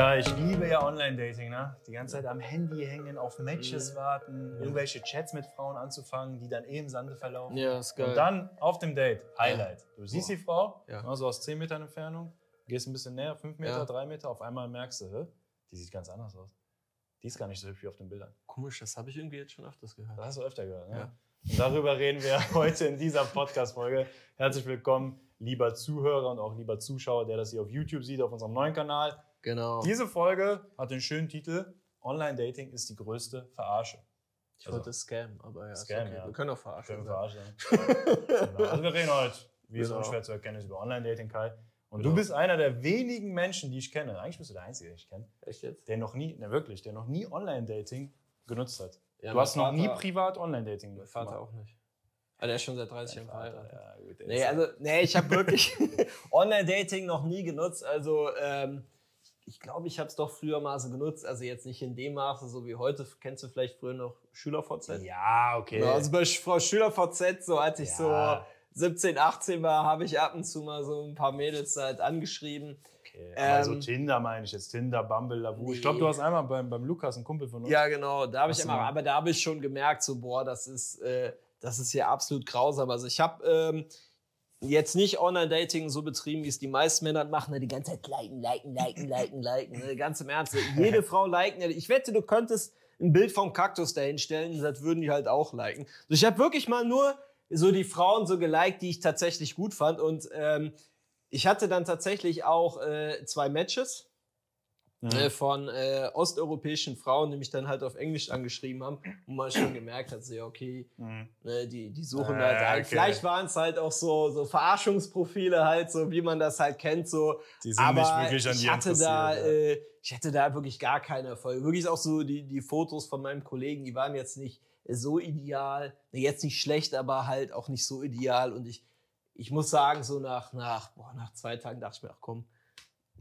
Kai, ich liebe ja Online-Dating, ne? Die ganze Zeit am Handy hängen, auf Matches warten, irgendwelche Chats mit Frauen anzufangen, die dann eh im Sande verlaufen. Ja, ist geil. Und dann auf dem Date, Highlight. Du siehst die Frau, Ja. also aus 10 Metern Entfernung, gehst ein bisschen näher, 5 Meter, Ja. 3 Meter, auf einmal merkst du, hä? die sieht ganz anders aus. Die ist gar nicht so hübsch wie auf den Bildern. Komisch, das habe ich irgendwie jetzt schon öfters gehört. Das hast du öfter gehört, ne? Ja. Und darüber reden wir heute in dieser Podcast-Folge. Herzlich willkommen, lieber Zuhörer und auch lieber Zuschauer, der das hier auf YouTube sieht, auf unserem neuen Kanal. Genau. Diese Folge hat den schönen Titel Online-Dating ist die größte Verarsche. Ich wollte Scam, aber ja, Scam, okay. ja. Wir können auch verarschen. Schön sagen. verarsche. genau. Also wir reden heute, wie es Genau. unschwer zu erkennen ist, über Online-Dating, Kai. Und Genau. du bist einer der wenigen Menschen, die ich kenne, eigentlich bist du der Einzige, den ich kenne, Echt jetzt? der noch nie, ne wirklich, der noch nie Online-Dating genutzt hat. Ja, du mein hast noch nie Vater- privat Online-Dating Mein gemacht. Vater auch nicht. Aber der ist schon seit 30 Jahren Vater, verheiratet. ja, gut, Nee, also, nee, ich habe wirklich Online-Dating noch nie genutzt. Also, ähm, ich glaube, ich habe es doch früher mal so genutzt. Also, jetzt nicht in dem Maße, so wie heute. Kennst du vielleicht früher noch SchülerVZ? ja, okay. Also bei Frau SchülerVZ, so als ich Ja. so 17, 18 war, habe ich ab und zu mal so ein paar Mädels halt angeschrieben. okay. Aber so ähm, Tinder meine ich jetzt, Tinder, Bumble, Lavu. Ich Nee. glaube, du hast einmal beim, beim Lukas, ein Kumpel von uns. Ja, genau. Da habe ich Hast du immer, mal- aber da habe ich schon gemerkt, so boah, das ist, äh, das ist ja absolut grausam. Also ich habe ähm, jetzt nicht Online-Dating so betrieben, wie es die meisten Männer machen, ne, die ganze Zeit liken, liken, liken, liken, liken. Ne, ganz im Ernst. Jede Frau liken. Ich wette, du könntest ein Bild vom Kaktus dahinstellen, das würden die halt auch liken. Also ich habe wirklich mal nur so die Frauen so geliked, die ich tatsächlich gut fand. Und ähm, ich hatte dann tatsächlich auch äh, zwei Matches Mhm. äh, von äh, osteuropäischen Frauen, die mich dann halt auf Englisch angeschrieben haben, wo man schon gemerkt hat, so, ja, okay, Mhm. ne, die, die suchen Ah, halt, halt. okay. Vielleicht waren es halt auch so, so Verarschungsprofile halt, so wie man das halt kennt, so. Die sind Aber nicht wirklich an ich hatte da, ja. äh, ich hatte da wirklich gar keine Erfolge. Wirklich auch so die, die Fotos von meinem Kollegen, die waren jetzt nicht so ideal, ne, jetzt nicht schlecht, aber halt auch nicht so ideal. Und ich, ich muss sagen, so nach, nach, boah, nach zwei Tagen dachte ich mir, ach komm,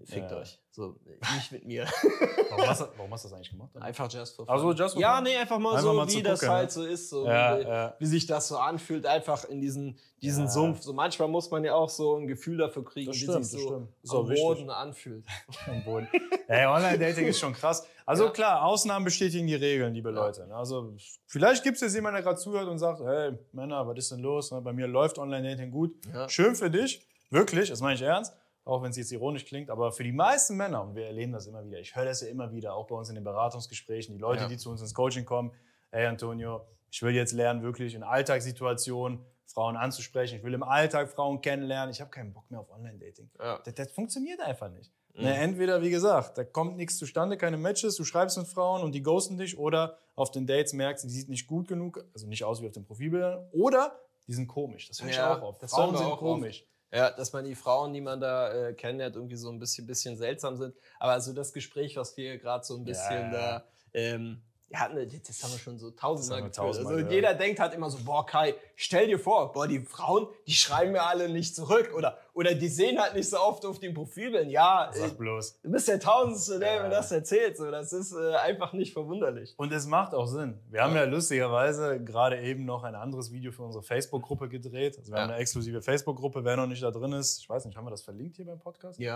fickt Ja. euch. So, nicht mit mir. Warum, hast du, warum hast du das eigentlich gemacht? Einfach just for fun. Also just for Ja, fun? nee, einfach mal Einfach so, mal wie das gucken, halt ne? so ist, so Ja, wie, ja. wie sich das so anfühlt, einfach in diesen, diesen Ja. Sumpf. So manchmal muss man ja auch so ein Gefühl dafür kriegen, Das wie stimmt, sich so stimmt. Auch am. Boden anfühlt. am Boden. Ey, Online-Dating ist schon krass. Also Ja. klar, Ausnahmen bestätigen die Regeln, liebe Leute. ne? Also vielleicht gibt es jetzt jemanden, der gerade zuhört und sagt, hey Männer, was ist denn los? Ne, Bei mir läuft Online-Dating gut. Ja. Schön für dich, wirklich, das meine ich ernst. Auch wenn es jetzt ironisch klingt, aber für die meisten Männer, und wir erleben das immer wieder, ich höre das ja immer wieder, auch bei uns in den Beratungsgesprächen, die Leute, Ja. die zu uns ins Coaching kommen, hey Antonio, ich will jetzt lernen, wirklich in Alltagssituationen Frauen anzusprechen, ich will im Alltag Frauen kennenlernen, ich habe keinen Bock mehr auf Online-Dating. Ja. Das, das funktioniert einfach nicht. Mhm. Ne, entweder, wie gesagt, da kommt nichts zustande, keine Matches, du schreibst mit Frauen und die ghosten dich, oder auf den Dates merkst, die sieht nicht gut genug, also nicht aus wie auf den Profilbildern, oder die sind komisch. Das höre ich Ja, auch auf. das Frauen sind komisch. Ja, dass man die Frauen, die man da äh, kennenlernt, irgendwie so ein bisschen, bisschen seltsam sind. Aber also das Gespräch, was wir gerade so ein bisschen Ja. da, ähm, ja, ne, das haben wir schon so tausendmal geführt. tausendmal Also gehört. jeder denkt halt immer so, boah Kai, stell dir vor, boah, die Frauen, die schreiben mir alle nicht zurück oder, oder die sehen halt nicht so oft auf den Profilbildern. Ja, Sag bloß. du bist der Tausendste, der Ja. mir das erzählt. So, das ist äh, einfach nicht verwunderlich. Und es macht auch Sinn. Wir haben ja lustigerweise gerade eben noch ein anderes Video für unsere Facebook-Gruppe gedreht. Also wir Ja. haben eine exklusive Facebook-Gruppe. Wer noch nicht da drin ist, ich weiß nicht, haben wir das verlinkt hier beim Podcast? Ja,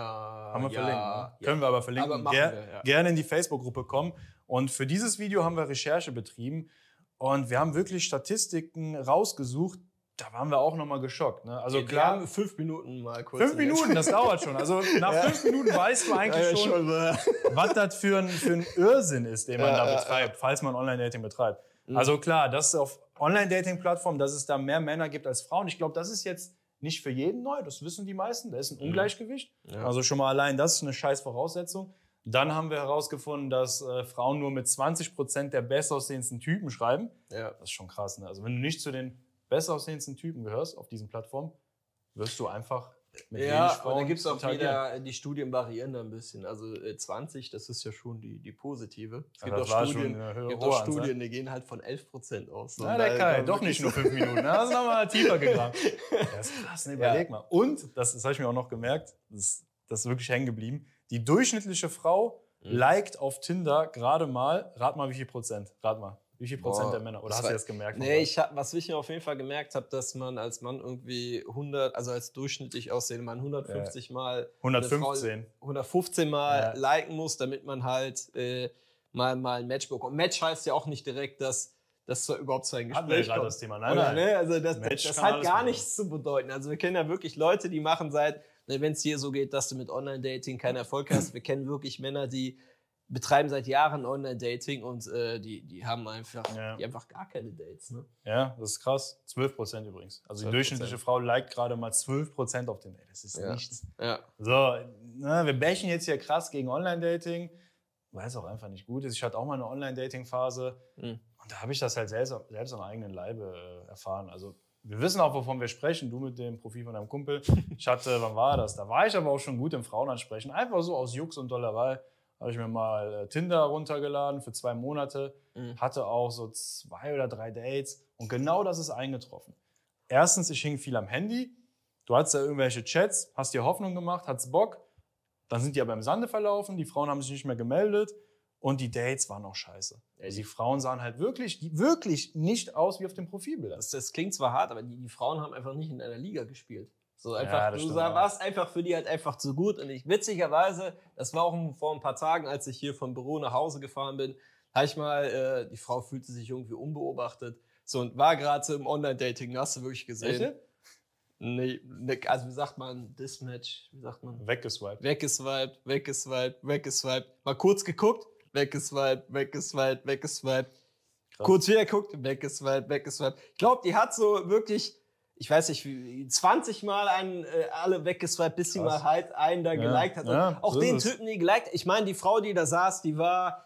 Haben wir ja, verlinkt. Ne? ja. Können wir aber verlinken. Aber Ger wir, ja. Gerne in die Facebook-Gruppe kommen. Und für dieses Video haben wir Recherche betrieben. Und wir haben wirklich Statistiken rausgesucht. Da waren wir auch nochmal geschockt. Ne? Also Wir klar, haben fünf Minuten mal kurz. fünf Minuten, das dauert schon. Also nach Ja. fünf Minuten weißt du eigentlich Ja, schon, äh, was das für ein, für ein Irrsinn ist, den man Ja, da ja, betreibt, falls man Online-Dating betreibt. Mhm. Also klar, dass auf Online-Dating-Plattformen, dass es da mehr Männer gibt als Frauen. Ich glaube, das ist jetzt nicht für jeden neu, das wissen die meisten. Da ist ein Ungleichgewicht. Ja. Also schon mal allein das ist eine scheiß Voraussetzung. Dann haben wir herausgefunden, dass äh, Frauen nur mit 20 Prozent der bestaussehendsten Typen schreiben. ja. Das ist schon krass. Ne? Also wenn du nicht zu den bestaussehendsten Typen gehörst auf diesen Plattformen, wirst du einfach mit wenig Ja, Frauen und da gibt's auch interagieren. wieder, die Studien variieren da ein bisschen. Also äh, 20, das ist ja schon die, die positive. Es Ja, gibt auch Studien, gibt auch. Studien, die gehen halt von 11% aus. Na, der da Kai, kann doch nicht nur fünf Minuten. ne? Das ist nochmal tiefer gegraben. Das ist krass, ne? überleg Ja. mal. Und, das, das habe ich mir auch noch gemerkt, das, das ist wirklich hängen geblieben, die durchschnittliche Frau Mhm. liked auf Tinder gerade mal, rat mal wie viel Prozent, rat mal. Wie viel Prozent Boah, der Männer? Oder hast du das gemerkt? Nee, ich hab, was ich auf jeden Fall gemerkt habe, dass man als Mann irgendwie 100, also als durchschnittlich aussehender Mann 150 Mal, eine Frau 115. 115 Mal Ja. liken muss, damit man halt äh, mal, mal ein Match bekommt. Match heißt ja auch nicht direkt, dass das überhaupt zu einem Hatten wir ja Gespräch gerade kommt. das Thema. Nein, Oder, nein. Ne? Also das, Match das hat gar nichts zu bedeuten. Also wir kennen ja wirklich Leute, die machen seit, wenn es hier so geht, dass du mit Online-Dating keinen Erfolg hast. Wir kennen wirklich Männer, die betreiben seit Jahren Online-Dating und äh, die, die haben einfach, Ja. die einfach gar keine Dates. Ne? Ja, das ist krass. 12 Prozent übrigens. Also die 12%. durchschnittliche Frau liked gerade mal 12 Prozent auf den Date. Das ist Ja. nichts. Ja. So, na, wir bashen jetzt hier krass gegen Online-Dating, weil es auch einfach nicht gut ist. Ich hatte auch mal eine Online-Dating-Phase Mhm. und da habe ich das halt selbst, selbst am eigenen Leibe äh, erfahren. Also wir wissen auch, wovon wir sprechen. Du mit dem Profil von deinem Kumpel. Ich hatte, wann war das? Da war ich aber auch schon gut im Frauenansprechen. Einfach so aus Jux und Dollerei habe ich mir mal äh, Tinder runtergeladen für zwei Monate. Mhm. Hatte auch so zwei oder drei Dates und genau das ist eingetroffen. Erstens, ich hing viel am Handy. Du hattest da irgendwelche Chats, hast dir Hoffnung gemacht, hattest Bock. Dann sind die aber im Sande verlaufen, die Frauen haben sich nicht mehr gemeldet und die Dates waren auch scheiße. Also die Frauen sahen halt wirklich, wirklich nicht aus wie auf dem Profilbild. Das, das klingt zwar hart, aber die, die Frauen haben einfach nicht in einer Liga gespielt. So Ja, einfach, das du warst einfach für die halt einfach zu gut. Und ich, witzigerweise, das war auch vor ein paar Tagen, als ich hier vom Büro nach Hause gefahren bin, habe ich mal, äh, die Frau fühlte sich irgendwie unbeobachtet. So und war gerade so im Online-Dating, hast du wirklich gesehen? Welche? Nee, ne, also wie sagt man, Dismatch, wie sagt man? Weggeswiped. Weggeswiped, weggeswiped, weggeswiped. Mal kurz geguckt, weggeswiped, weggeswiped, weggeswiped. Krass. Kurz wieder geguckt, weggeswiped, weggeswiped. Ich glaube, die hat so wirklich, ich weiß nicht, wie 20 Mal einen, äh, alle weggeswiped, bis sie mal halt einen da Ja, geliked hat. Ja, auch so den. Typen, die geliked Ich meine, die Frau, die da saß, die war,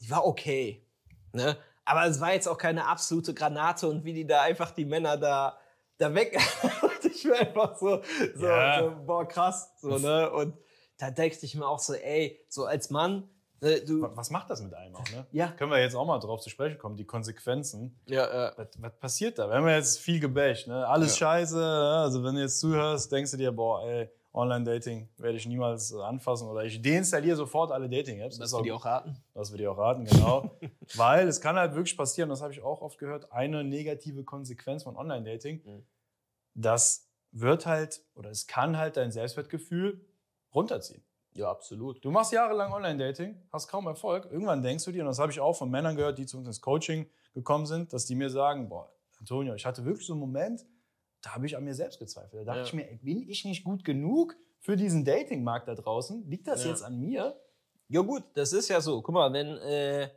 die war okay. Ne? Aber es war jetzt auch keine absolute Granate und wie die da einfach die Männer da, da weg. ich war einfach so, so, Ja. so boah, krass. So, ne? Und da denkst ich mir auch so, ey, so als Mann, du. Wa- Was macht das mit einem auch, ne? Ja. Können wir jetzt auch mal drauf zu sprechen kommen, die Konsequenzen. Ja, äh, Was, was passiert da? Wir haben ja jetzt viel gebasht, ne? Alles Ja. scheiße. ja? Also wenn du jetzt zuhörst, denkst du dir, boah, ey, Online-Dating werde ich niemals äh, anfassen oder ich deinstalliere sofort alle Dating-Apps. das wir die auch raten. Das würde ich auch raten, genau. Weil es kann halt wirklich passieren, das habe ich auch oft gehört, eine negative Konsequenz von Online-Dating. Mhm. Das wird halt, oder es kann halt dein Selbstwertgefühl runterziehen. Ja, absolut. Du machst jahrelang Online-Dating, hast kaum Erfolg. Irgendwann denkst du dir, und das habe ich auch von Männern gehört, die zu uns ins Coaching gekommen sind, dass die mir sagen, boah, Antonio, ich hatte wirklich so einen Moment, da habe ich an mir selbst gezweifelt. Da dachte Ja. ich mir, bin ich nicht gut genug für diesen Dating-Markt da draußen? Liegt das Ja. jetzt an mir? Ja, gut, das ist ja so. Guck mal, wenn, äh,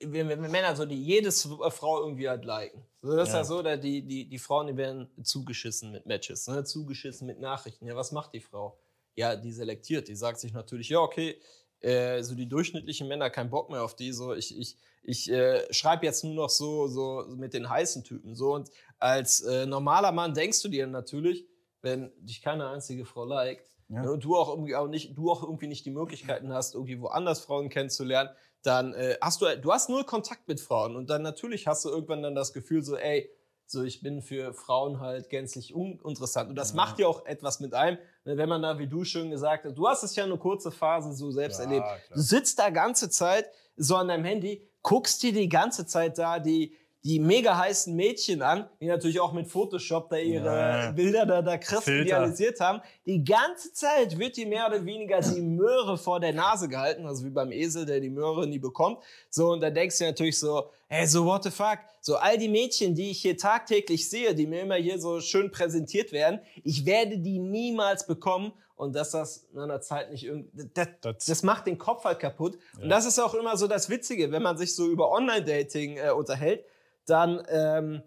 wenn, wenn Männer so, die jedes Frau irgendwie halt liken. So, das ist Ja. ja so, da die, die, die Frauen, die werden zugeschissen mit Matches, ne? zugeschissen mit Nachrichten. Ja, was macht die Frau? Ja, die selektiert. Die sagt sich natürlich, ja, okay, äh, so die durchschnittlichen Männer, kein Bock mehr auf die. So, ich, ich, ich äh, schreibe jetzt nur noch so, so mit den heißen Typen. So, und als äh, normaler Mann denkst du dir natürlich, wenn dich keine einzige Frau liked, Ja. ne, und du auch irgendwie auch nicht, du auch irgendwie nicht die Möglichkeiten hast, irgendwie woanders Frauen kennenzulernen, dann äh, hast du, du hast null Kontakt mit Frauen und dann natürlich hast du irgendwann dann das Gefühl so, ey, so ich bin für Frauen halt gänzlich uninteressant und das Ja. macht ja auch etwas mit einem, ne, wenn man da, wie du schön gesagt hast, du hast es ja eine kurze Phase so selbst Ja, erlebt. klar. Du sitzt da ganze Zeit so an deinem Handy, guckst dir die ganze Zeit da die die mega heißen Mädchen an, die natürlich auch mit Photoshop da ihre Ja. Bilder da, da krass Filter. idealisiert haben. Die ganze Zeit wird dir mehr oder weniger die Möhre vor der Nase gehalten, also wie beim Esel, der die Möhre nie bekommt. So, und da denkst du natürlich so, hey, so what the fuck? So all die Mädchen, die ich hier tagtäglich sehe, die mir immer hier so schön präsentiert werden, ich werde die niemals bekommen. Und dass das in einer Zeit nicht irgendwie, das, Das- das macht den Kopf halt kaputt. Und Ja. das ist auch immer so das Witzige, wenn man sich so über Online-Dating äh, unterhält, dann, ähm,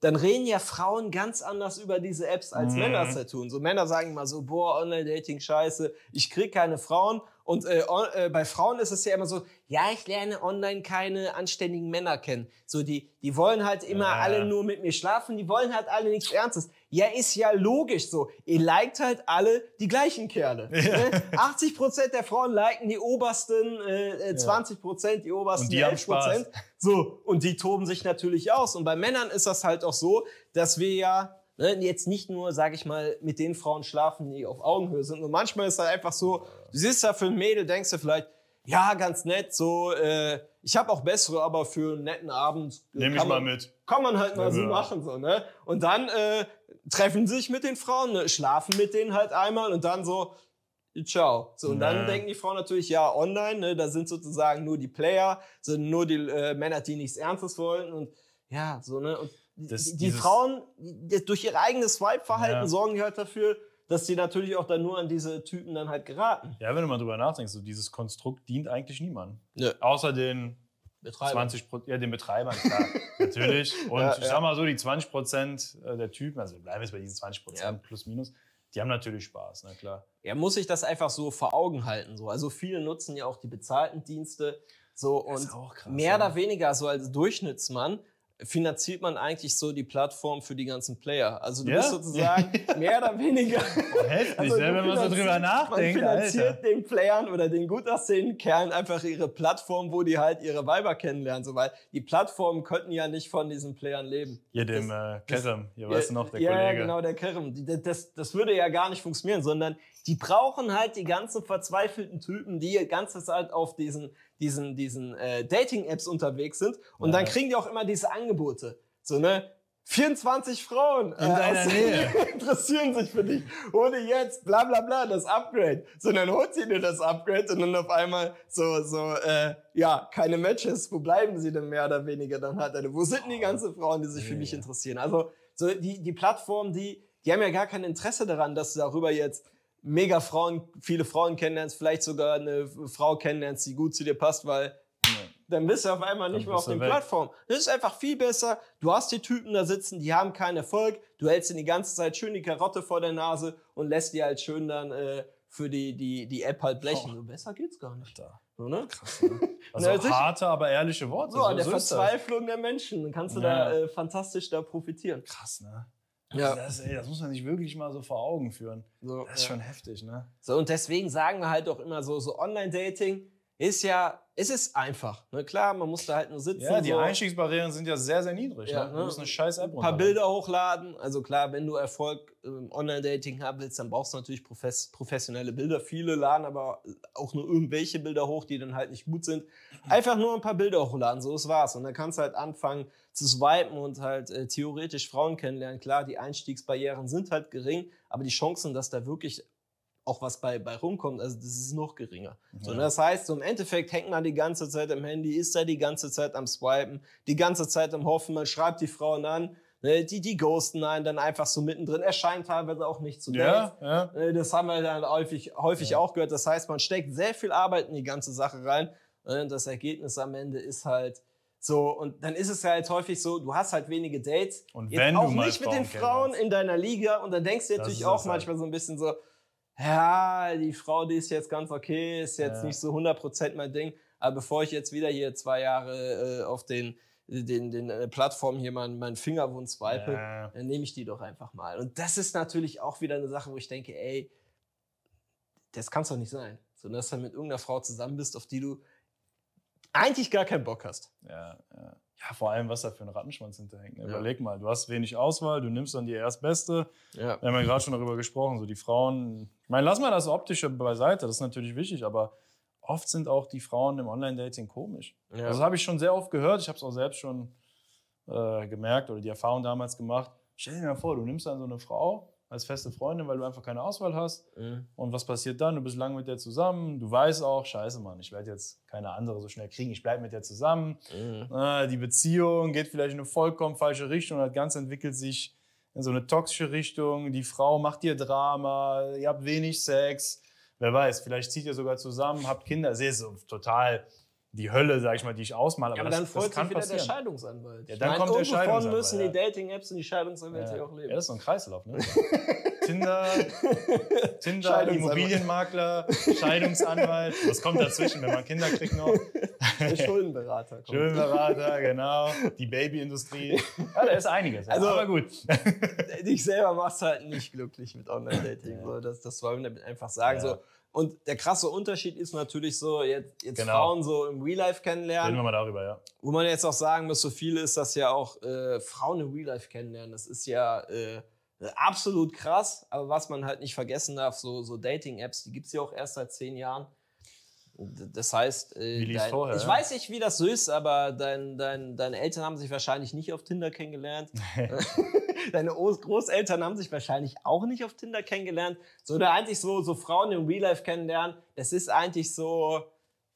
dann reden ja Frauen ganz anders über diese Apps, als Mhm. Männer es halt tun. So Männer sagen immer so, boah, Online-Dating scheiße, ich krieg keine Frauen. Und äh, äh, bei Frauen ist es ja immer so, ja, ich lerne online keine anständigen Männer kennen. So, die, die wollen halt immer Ja. alle nur mit mir schlafen, die wollen halt alle nichts Ernstes. Ja, ist ja logisch so. Ihr liked halt alle die gleichen Kerle. Ne? 80% der Frauen liken die obersten, äh, äh, 20% die obersten Und die haben 11%. Spaß. So, und die toben sich natürlich aus. Und bei Männern ist das halt auch so, dass wir ja ne, jetzt nicht nur, sag ich mal, mit den Frauen schlafen, die auf Augenhöhe sind. Und manchmal ist halt einfach so, du siehst da für ein Mädel, denkst du vielleicht, ja, ganz nett, so, äh, ich habe auch bessere, aber für einen netten Abend Nehme ich kann mal man, mit. kann man halt mal Ja, so ja. machen, so, ne? Und dann äh, treffen sich mit den Frauen, ne? schlafen mit denen halt einmal und dann so, ciao. So, und dann Ja. denken die Frauen natürlich, ja, online, ne? da sind sozusagen nur die Player, sind nur die äh, Männer, die nichts Ernstes wollen und ja, so, ne? Und Das- die, die Frauen, die, durch ihr eigenes Swipe-Verhalten Ja. sorgen die halt dafür, dass die natürlich auch dann nur an diese Typen dann halt geraten. Ja, wenn du mal drüber nachdenkst, so dieses Konstrukt dient eigentlich niemandem. Nö. Außer den Betreiber. 20 Prozent, ja, den Betreibern, klar, natürlich. Und Ja, ich ja. sag mal so, die 20 Prozent der Typen, also wir bleiben jetzt bei diesen 20 Prozent Ja. plus minus, die haben natürlich Spaß, na klar. Er muss sich das einfach so vor Augen halten. So. Also viele nutzen ja auch die bezahlten Dienste. So, Das und ist auch krass, mehr ja. oder weniger so als Durchschnittsmann finanziert man eigentlich so die Plattform für die ganzen Player. Also du Ja? bist sozusagen mehr oder weniger. Heftig, Also ne, wenn man so drüber nachdenkt, Man finanziert Alter. den Playern oder den gut aussehenden Kerlen einfach ihre Plattform, wo die halt ihre Weiber kennenlernen. So, weil die Plattformen könnten ja nicht von diesen Playern leben. Hier dem Das- äh, Kerem, hier weißt du noch, der ja, Kollege. Ja, genau, der Kerem. Das, das würde ja gar nicht funktionieren, sondern die brauchen halt die ganzen verzweifelten Typen, die ganze Zeit auf diesen, diesen, diesen äh, Dating-Apps unterwegs sind. Und Ja. dann kriegen die auch immer diese Angebote. So, ne? 24 Frauen äh, In deiner aus- Nähe. interessieren sich für dich. Hole jetzt, bla bla bla, das Upgrade. So, dann holt sie dir das Upgrade und dann auf einmal so, so, äh, ja, keine Matches. Wo bleiben sie denn mehr oder weniger dann halt? Also, wo sind denn die ganzen Frauen, die sich für mich interessieren? Also, so die, die Plattformen, die, die haben ja gar kein Interesse daran, dass du darüber jetzt mega Frauen, viele Frauen kennenlernst, vielleicht sogar eine Frau kennenlernst, die gut zu dir passt, weil dann bist du auf einmal nicht Dann mehr auf den weg. Plattformen. Das ist einfach viel besser. Du hast die Typen da sitzen, die haben keinen Erfolg. Du hältst ihnen die ganze Zeit schön die Karotte vor der Nase und lässt die halt schön dann äh, für die, die, die App halt blechen. Oh. So besser geht's gar nicht. Alter. So, ne? Also Na, harte, aber ehrliche Worte. So, an der ist das. Verzweiflung der Menschen. Dann kannst du Ja. da äh, fantastisch da profitieren. Krass, ne? Ja. Das, ey, das muss man sich wirklich mal so vor Augen führen. So, Das ist ja. schon heftig, ne? So, und deswegen sagen wir halt auch immer so, so Online-Dating ist ja, es ist einfach. Ne? Klar, man muss da halt nur sitzen. Ja, die so. Einstiegsbarrieren sind ja sehr, sehr niedrig. Ja, ne? ne? Du musst eine scheiß App ein paar. Bilder hochladen. Also klar, wenn du Erfolg im Online-Dating haben willst, dann brauchst du natürlich profes professionelle Bilder. Viele laden aber auch nur irgendwelche Bilder hoch, die dann halt nicht gut sind. Einfach nur ein paar Bilder hochladen, so das war's. Und dann kannst du halt anfangen zu swipen und halt äh, theoretisch Frauen kennenlernen. Klar, die Einstiegsbarrieren sind halt gering, aber die Chancen, dass da wirklich auch was bei, bei rumkommt, also das ist noch geringer. So, Ja. ne, das heißt, so im Endeffekt hängt man die ganze Zeit am Handy, ist da die ganze Zeit am Swipen, die ganze Zeit am Hoffen, man schreibt die Frauen an, ne, die, die ghosten einen dann einfach so mittendrin, erscheint teilweise auch nicht zu Ja, ja. Äh, Das haben wir dann häufig, häufig Ja. auch gehört. Das heißt, man steckt sehr viel Arbeit in die ganze Sache rein. Und das Ergebnis am Ende ist halt so, und dann ist es ja halt häufig so, du hast halt wenige Dates. Und Jetzt wenn auch du mal nicht mit den Frauen Frauen kennenlernst. in deiner Liga. Und dann denkst du natürlich auch halt. manchmal so ein bisschen so, ja, die Frau, die ist jetzt ganz okay, ist jetzt Ja. nicht so 100% mein Ding. Aber bevor ich jetzt wieder hier zwei Jahre äh, auf den, den, den äh, Plattformen hier meinen mein Fingerwund swipe, Ja. dann nehme ich die doch einfach mal. Und das ist natürlich auch wieder eine Sache, wo ich denke, ey, das kann doch nicht sein. So, dass du mit irgendeiner Frau zusammen bist, auf die du eigentlich gar keinen Bock hast. Ja, ja. ja, vor allem, was da für ein Rattenschwanz hinterhängt. Ne? Ja. Überleg mal, du hast wenig Auswahl, du nimmst dann die erstbeste. Ja. Wir haben ja gerade schon darüber gesprochen, so die Frauen. Ich meine, lass mal das Optische beiseite, das ist natürlich wichtig, aber oft sind auch die Frauen im Online-Dating komisch. Ja. Also das habe ich schon sehr oft gehört, ich habe es auch selbst schon äh, gemerkt oder die Erfahrung damals gemacht. Stell dir mal vor, du nimmst dann so eine Frau als feste Freundin, weil du einfach keine Auswahl hast. Mhm. Und was passiert dann? Du bist lange mit der zusammen. Du weißt auch, scheiße, Mann, ich werde jetzt keine andere so schnell kriegen. Ich bleibe mit der zusammen. Mhm. Ah, die Beziehung geht vielleicht in eine vollkommen falsche Richtung. Das Ganze entwickelt sich in so eine toxische Richtung. Die Frau macht dir Drama. Ihr habt wenig Sex. Wer weiß, vielleicht zieht ihr sogar zusammen, habt Kinder. Es ist so total die Hölle, sag ich mal, die ich ausmale. Ja, aber das, dann freut das kann sich wieder der. Scheidungsanwalt. Ja, Ich dann meine, kommt der Scheidungsanwalt, müssen die Dating-Apps und die Scheidungsanwälte Ja. auch leben. ja, das ist so ein Kreislauf, ne? Tinder, Tinder. Immobilienmakler, Scheidungsanwalt. Was kommt dazwischen, wenn man Kinder kriegt noch? Der Schuldenberater. kommt. Schönberater, genau. Die Babyindustrie. Ja, da ist einiges. Also- aber gut. dich selber machst halt nicht glücklich mit Online-Dating. Ja. So, das, das wollen wir damit einfach sagen. Ja. So. Und der krasse Unterschied ist natürlich so, jetzt, jetzt Genau. Frauen so im Real Life Reden kennenlernen. wir mal darüber, ja. Wo man jetzt auch sagen muss, so viele ist das ja auch äh, Frauen im Real Life kennenlernen. Das ist ja äh, absolut krass. Aber was man halt nicht vergessen darf, so, so Dating-Apps, die gibt es ja auch erst seit zehn Jahren. Das heißt, äh, dein, vorher, ich ja? weiß nicht, wie das so ist, aber dein, dein, deine Eltern haben sich wahrscheinlich nicht auf Tinder kennengelernt. deine Großeltern haben sich wahrscheinlich auch nicht auf Tinder kennengelernt. So, oder eigentlich so, so Frauen im Real Life kennenlernen, das ist eigentlich so,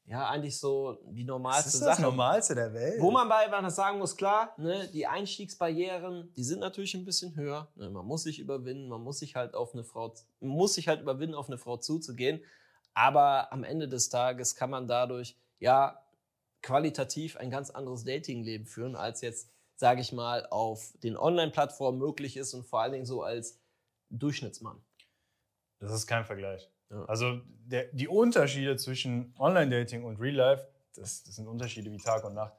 ja, eigentlich so die normalste Das ist Sache. das Normalste der Welt. Wo man bei was sagen muss, klar, ne, die Einstiegsbarrieren, die sind natürlich ein bisschen höher. Ne, man muss sich überwinden, man muss sich halt auf eine Frau, man muss sich halt überwinden, auf eine Frau zuzugehen. Aber am Ende des Tages kann man dadurch ja qualitativ ein ganz anderes Datingleben führen, als jetzt, sage ich mal, auf den Online-Plattformen möglich ist und vor allen Dingen so als Durchschnittsmann. Das ist kein Vergleich. Ja. Also der, die Unterschiede zwischen Online-Dating und Real Life, das, das sind Unterschiede wie Tag und Nacht.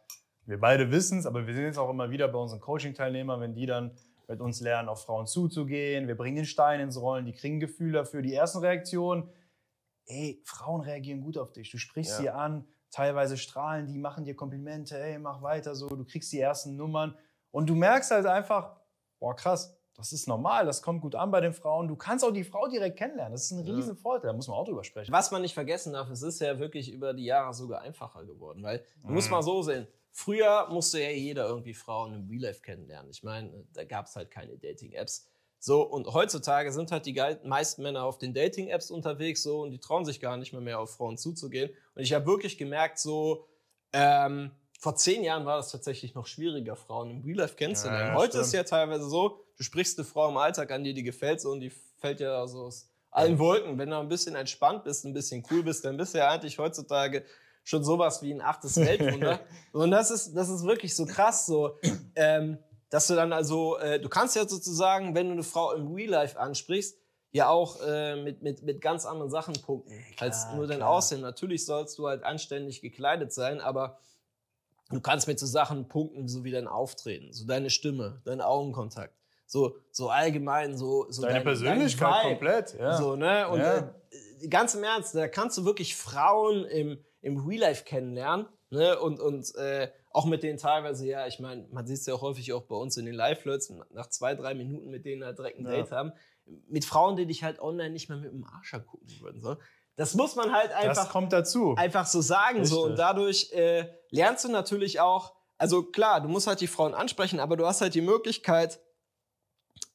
Wir beide wissen es, aber wir sehen es auch immer wieder bei unseren Coaching-Teilnehmern, wenn die dann mit uns lernen, auf Frauen zuzugehen. Wir bringen den Stein ins Rollen, die kriegen Gefühl dafür. Die ersten Reaktionen, ey, Frauen reagieren gut auf dich. Du sprichst Ja. sie an, teilweise strahlen die, machen dir Komplimente, ey, mach weiter so, du kriegst die ersten Nummern. Und du merkst halt einfach, boah, krass, das ist normal, das kommt gut an bei den Frauen. Du kannst auch die Frau direkt kennenlernen. Das ist ein riesen Vorteil, da muss man auch drüber sprechen. Was man nicht vergessen darf, es ist ja wirklich über die Jahre sogar einfacher geworden, weil du musst Mhm. mal so sehen. Früher musste ja jeder irgendwie Frauen im Real Life kennenlernen. Ich meine, da gab es halt keine Dating-Apps. So, und heutzutage sind halt die meisten Männer auf den Dating-Apps unterwegs so und die trauen sich gar nicht mehr, mehr auf Frauen zuzugehen. Und ich habe wirklich gemerkt, so, ähm, vor zehn Jahren war das tatsächlich noch schwieriger, Frauen im Real Life kennenzulernen. Ja, Heute ist stimmt. ja teilweise so, du sprichst eine Frau im Alltag an, die dir gefällt so und die fällt ja so aus allen Wolken. Wenn du ein bisschen entspannt bist, ein bisschen cool bist, dann bist du ja eigentlich heutzutage schon sowas wie ein achtes Weltwunder. und das ist, das ist wirklich so krass, so, ähm, dass du dann also, äh, du kannst ja sozusagen, wenn du eine Frau im Real Life ansprichst, ja auch äh, mit, mit, mit ganz anderen Sachen punkten als klar, nur dein. Aussehen. Natürlich sollst du halt anständig gekleidet sein, aber du kannst mit so Sachen punkten, so wie dein Auftreten, so deine Stimme, dein Augenkontakt. So, so allgemein, so, so Deine dein- Persönlichkeit dein komplett. Ja. So, ne? Und Ja. äh, ganz im Ernst, da kannst du wirklich Frauen im, im Real Life kennenlernen. Ne? Und, und äh, auch mit denen teilweise, ja, ich meine, man sieht es ja häufig auch bei uns in den Live-Flirts, nach zwei, drei Minuten mit denen halt direkt ein Ja. Date haben. Mit Frauen, die dich halt online nicht mehr mit dem Arsch gucken würden. So. Das muss man halt das einfach kommt dazu. einfach so sagen. So. Und dadurch äh, lernst du natürlich auch, also klar, du musst halt die Frauen ansprechen, aber du hast halt die Möglichkeit,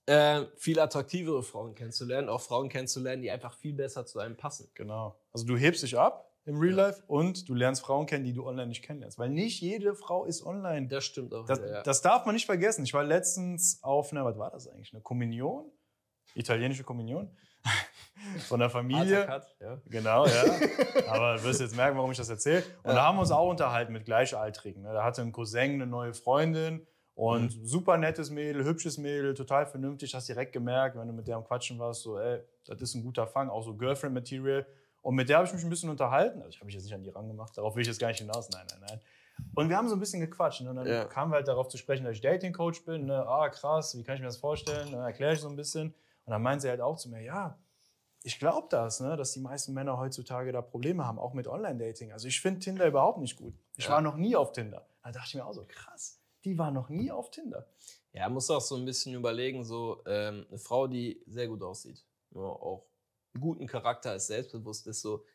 äh, viel attraktivere Frauen kennenzulernen, auch Frauen kennenzulernen, die einfach viel besser zu einem passen. Genau. Also du hebst dich ab im Real Life und du lernst Frauen kennen, die du online nicht kennenlernst. Weil nicht jede Frau ist online. Das stimmt auch. Das, wieder, ja. das darf man nicht vergessen. Ich war letztens auf einer, was war das eigentlich? Eine Kommunion? Italienische Kommunion? Von der Familie. Cut, ja. Genau, ja. Aber du wirst jetzt merken, warum ich das erzähle. Und da haben wir uns auch unterhalten mit Gleichaltrigen. ne. Da hatte ein Cousin eine neue Freundin und Mhm. super nettes Mädel, hübsches Mädel, total vernünftig. Hast direkt gemerkt, wenn du mit der am Quatschen warst, so, ey, das ist ein guter Fang, auch so Girlfriend-Material. Und mit der habe ich mich ein bisschen unterhalten. Also ich habe mich jetzt nicht an die rangemacht, darauf will ich jetzt gar nicht hinaus. Nein, nein, nein. Und wir haben so ein bisschen gequatscht. Ne? Und dann Ja. kamen wir halt darauf zu sprechen, dass ich Dating-Coach bin. Ne? Ah, krass, wie kann ich mir das vorstellen? Dann erkläre ich so ein bisschen. Und dann meint sie halt auch zu mir, ja, ich glaube das, ne, dass die meisten Männer heutzutage da Probleme haben, auch mit Online-Dating. Also ich finde Tinder überhaupt nicht gut. Ich Ja. war noch nie auf Tinder. Da dachte ich mir auch so, krass, die war noch nie auf Tinder. Ja, muss auch so ein bisschen überlegen, so ähm, eine Frau, die sehr gut aussieht, ja, auch einen guten Charakter ist, selbstbewusst ist, so,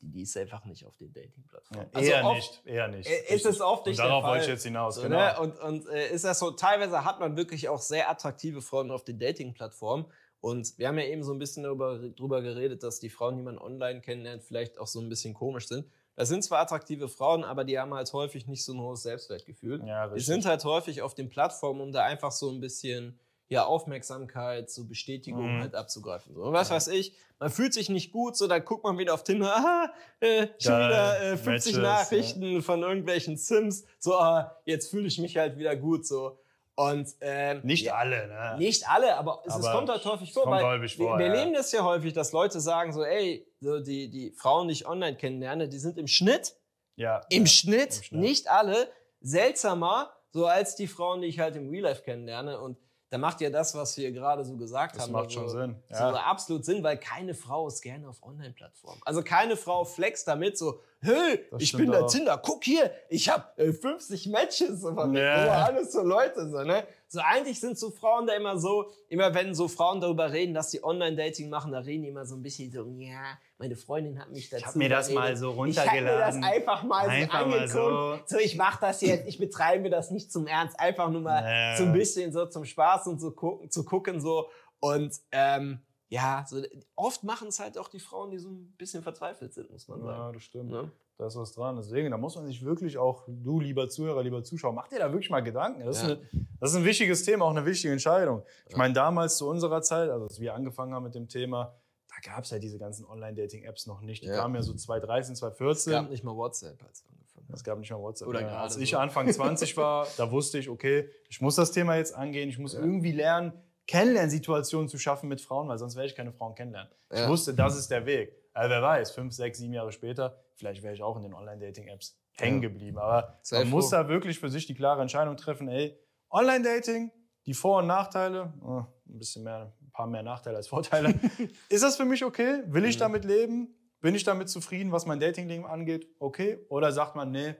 die, die ist einfach nicht auf den Dating-Plattformen. Also eher oft- nicht, eher nicht. Äh, Ist es oft Und nicht darauf der Fall. wollte ich jetzt hinaus, So, genau. ne? Und, und äh, ist das so, teilweise hat man wirklich auch sehr attraktive Frauen auf den Dating-Plattformen. Und wir haben ja eben so ein bisschen darüber, drüber geredet, dass die Frauen, die man online kennenlernt, vielleicht auch so ein bisschen komisch sind. Das sind zwar attraktive Frauen, aber die haben halt häufig nicht so ein hohes Selbstwertgefühl. Ja, Die sind halt häufig auf den Plattformen, um da einfach so ein bisschen ja, Aufmerksamkeit, so Bestätigung Mhm. halt abzugreifen. So. Und was weiß ich, man fühlt sich nicht gut, so dann guckt man wieder auf Tinder, aha, äh, schon Geil, wieder äh, 50 Matches, Nachrichten von irgendwelchen Sims, so, ah, jetzt fühle ich mich halt wieder gut, so. Und ähm, nicht ja, alle, ne? nicht alle, aber es, es Aber kommt halt häufig es vor. weil häufig vor, wir wir ja. das ja häufig, dass Leute sagen so, ey, so die, die Frauen, die ich online kennenlerne, die sind im Schnitt Ja, im, ja, Schnitt, im Schnitt. nicht alle, seltsamer, so als die Frauen, die ich halt im Real Life kennenlerne. Und da macht ja das, was wir gerade so gesagt Das haben, macht also schon Sinn. So Ja. absolut Sinn, weil keine Frau ist gerne auf Online-Plattformen. Also keine Frau flext damit so, hey, Das ich bin der. Tinder, guck hier, ich habe äh, 50 Matches. So, Ja. ja. alles so Leute, so, ne? So eigentlich sind so Frauen da immer so, immer wenn so Frauen darüber reden, dass sie Online-Dating machen, da reden die immer so ein bisschen so, ja, meine Freundin hat mich dazu hab mir das überredet. mal so Ich hab mir das runtergeladen. einfach mal Einfach so angeguckt. so. So. ich mach das jetzt, ich betreibe das nicht zum Ernst, einfach nur mal Ja. so ein bisschen so zum Spaß und so gucken, zu gucken so. Und ähm, ja, so, oft machen es halt auch die Frauen, die so ein bisschen verzweifelt sind, muss man Ja, sagen. das stimmt. Ne? Da ist was dran. Deswegen, da muss man sich wirklich auch, du lieber Zuhörer, lieber Zuschauer, mach dir da wirklich mal Gedanken. Das, Ja. ist, eine, das ist ein wichtiges Thema, auch eine wichtige Entscheidung. Ich meine, damals zu unserer Zeit, also als wir angefangen haben mit dem Thema, da gab es ja diese ganzen Online-Dating-Apps noch nicht. Die Ja. kamen ja so 2013, Es 2014. gab nicht mal WhatsApp, als wir angefangen haben. Es gab nicht mal WhatsApp. Oder gerade Als ich so. Anfang 20 war, da wusste ich, okay, ich muss das Thema jetzt angehen. Ich muss Ja. irgendwie lernen, Kennenlernsituationen zu schaffen mit Frauen, weil sonst werde ich keine Frauen kennenlernen. Ich Ja. wusste, das ist der Weg. Also wer weiß, fünf, sechs, sieben Jahre später, vielleicht wäre ich auch in den Online-Dating-Apps hängen geblieben. Aber Sei man muss froh. da wirklich für sich die klare Entscheidung treffen, ey, Online-Dating, die Vor- und Nachteile, äh, ein bisschen mehr, ein paar mehr Nachteile als Vorteile. ist das für mich okay? Will ich Mhm. damit leben? Bin ich damit zufrieden, was mein Datingleben angeht? Okay. Oder sagt man, nee,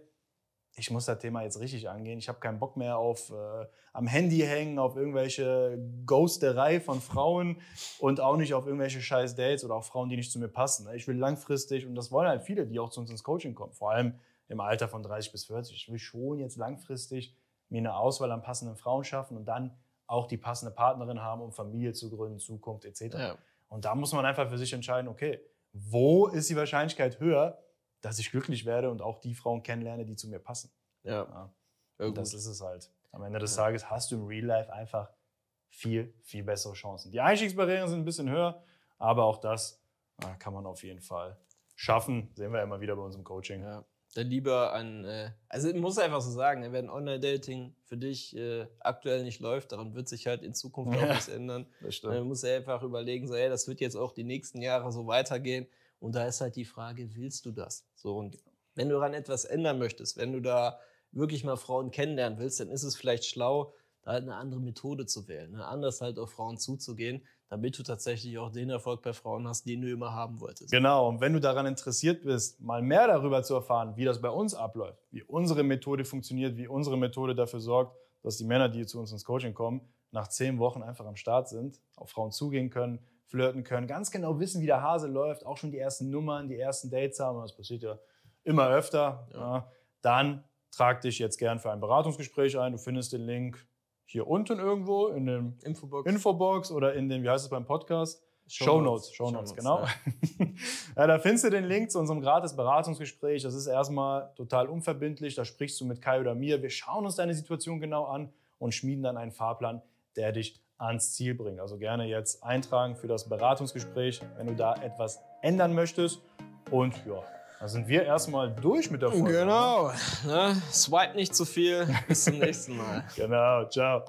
ich muss das Thema jetzt richtig angehen. Ich habe keinen Bock mehr auf äh, am Handy hängen, auf irgendwelche Ghosterei von Frauen und auch nicht auf irgendwelche scheiß Dates oder auch Frauen, die nicht zu mir passen. Ich will langfristig, und das wollen halt viele, die auch zu uns ins Coaching kommen, vor allem im Alter von 30 bis 40. Ich will schon jetzt langfristig mir eine Auswahl an passenden Frauen schaffen und dann auch die passende Partnerin haben, um Familie zu gründen, Zukunft etc. Ja. Und da muss man einfach für sich entscheiden, okay, wo ist die Wahrscheinlichkeit höher, dass ich glücklich werde und auch die Frauen kennenlerne, die zu mir passen. Ja. Ja. Ja, Und das ist es halt. Am Ende des. Tages hast du im Real Life einfach viel, viel bessere Chancen. Die Einstiegsbarrieren sind ein bisschen höher, aber auch das äh, kann man auf jeden Fall schaffen. Sehen wir immer wieder bei uns im Coaching. Ja. Dann lieber ein, äh, also ich muss einfach so sagen, ne, wenn Online-Dating für dich äh, aktuell nicht läuft, daran wird sich halt in Zukunft auch Ja. nichts ändern. Das Man muss einfach überlegen, so, ey, das wird jetzt auch die nächsten Jahre so weitergehen. Und da ist halt die Frage, willst du das? So, und wenn du daran etwas ändern möchtest, wenn du da wirklich mal Frauen kennenlernen willst, dann ist es vielleicht schlau, da halt eine andere Methode zu wählen, ne? anders halt auf Frauen zuzugehen, damit du tatsächlich auch den Erfolg bei Frauen hast, den du immer haben wolltest. Genau, und wenn du daran interessiert bist, mal mehr darüber zu erfahren, wie das bei uns abläuft, wie unsere Methode funktioniert, wie unsere Methode dafür sorgt, dass die Männer, die zu uns ins Coaching kommen, nach zehn Wochen einfach am Start sind, auf Frauen zugehen können, flirten können, ganz genau wissen, wie der Hase läuft, auch schon die ersten Nummern, die ersten Dates haben, das passiert ja immer öfter, Ja. ja. dann trag dich jetzt gern für ein Beratungsgespräch ein. Du findest den Link hier unten irgendwo in dem Infobox. Infobox oder in den, wie heißt es beim Podcast? Shownotes, Shownotes, Shownotes, genau. Ja. da findest du den Link zu unserem gratis Beratungsgespräch. Das ist erstmal total unverbindlich. Da sprichst du mit Kai oder mir. Wir schauen uns deine Situation genau an und schmieden dann einen Fahrplan, der dich ans Ziel bringt. Also gerne jetzt eintragen für das Beratungsgespräch, wenn du da etwas ändern möchtest. Und ja, da sind wir erstmal durch mit der Folge. Genau. Ne? Swipe nicht zu viel. Bis zum nächsten Mal. Genau, ciao.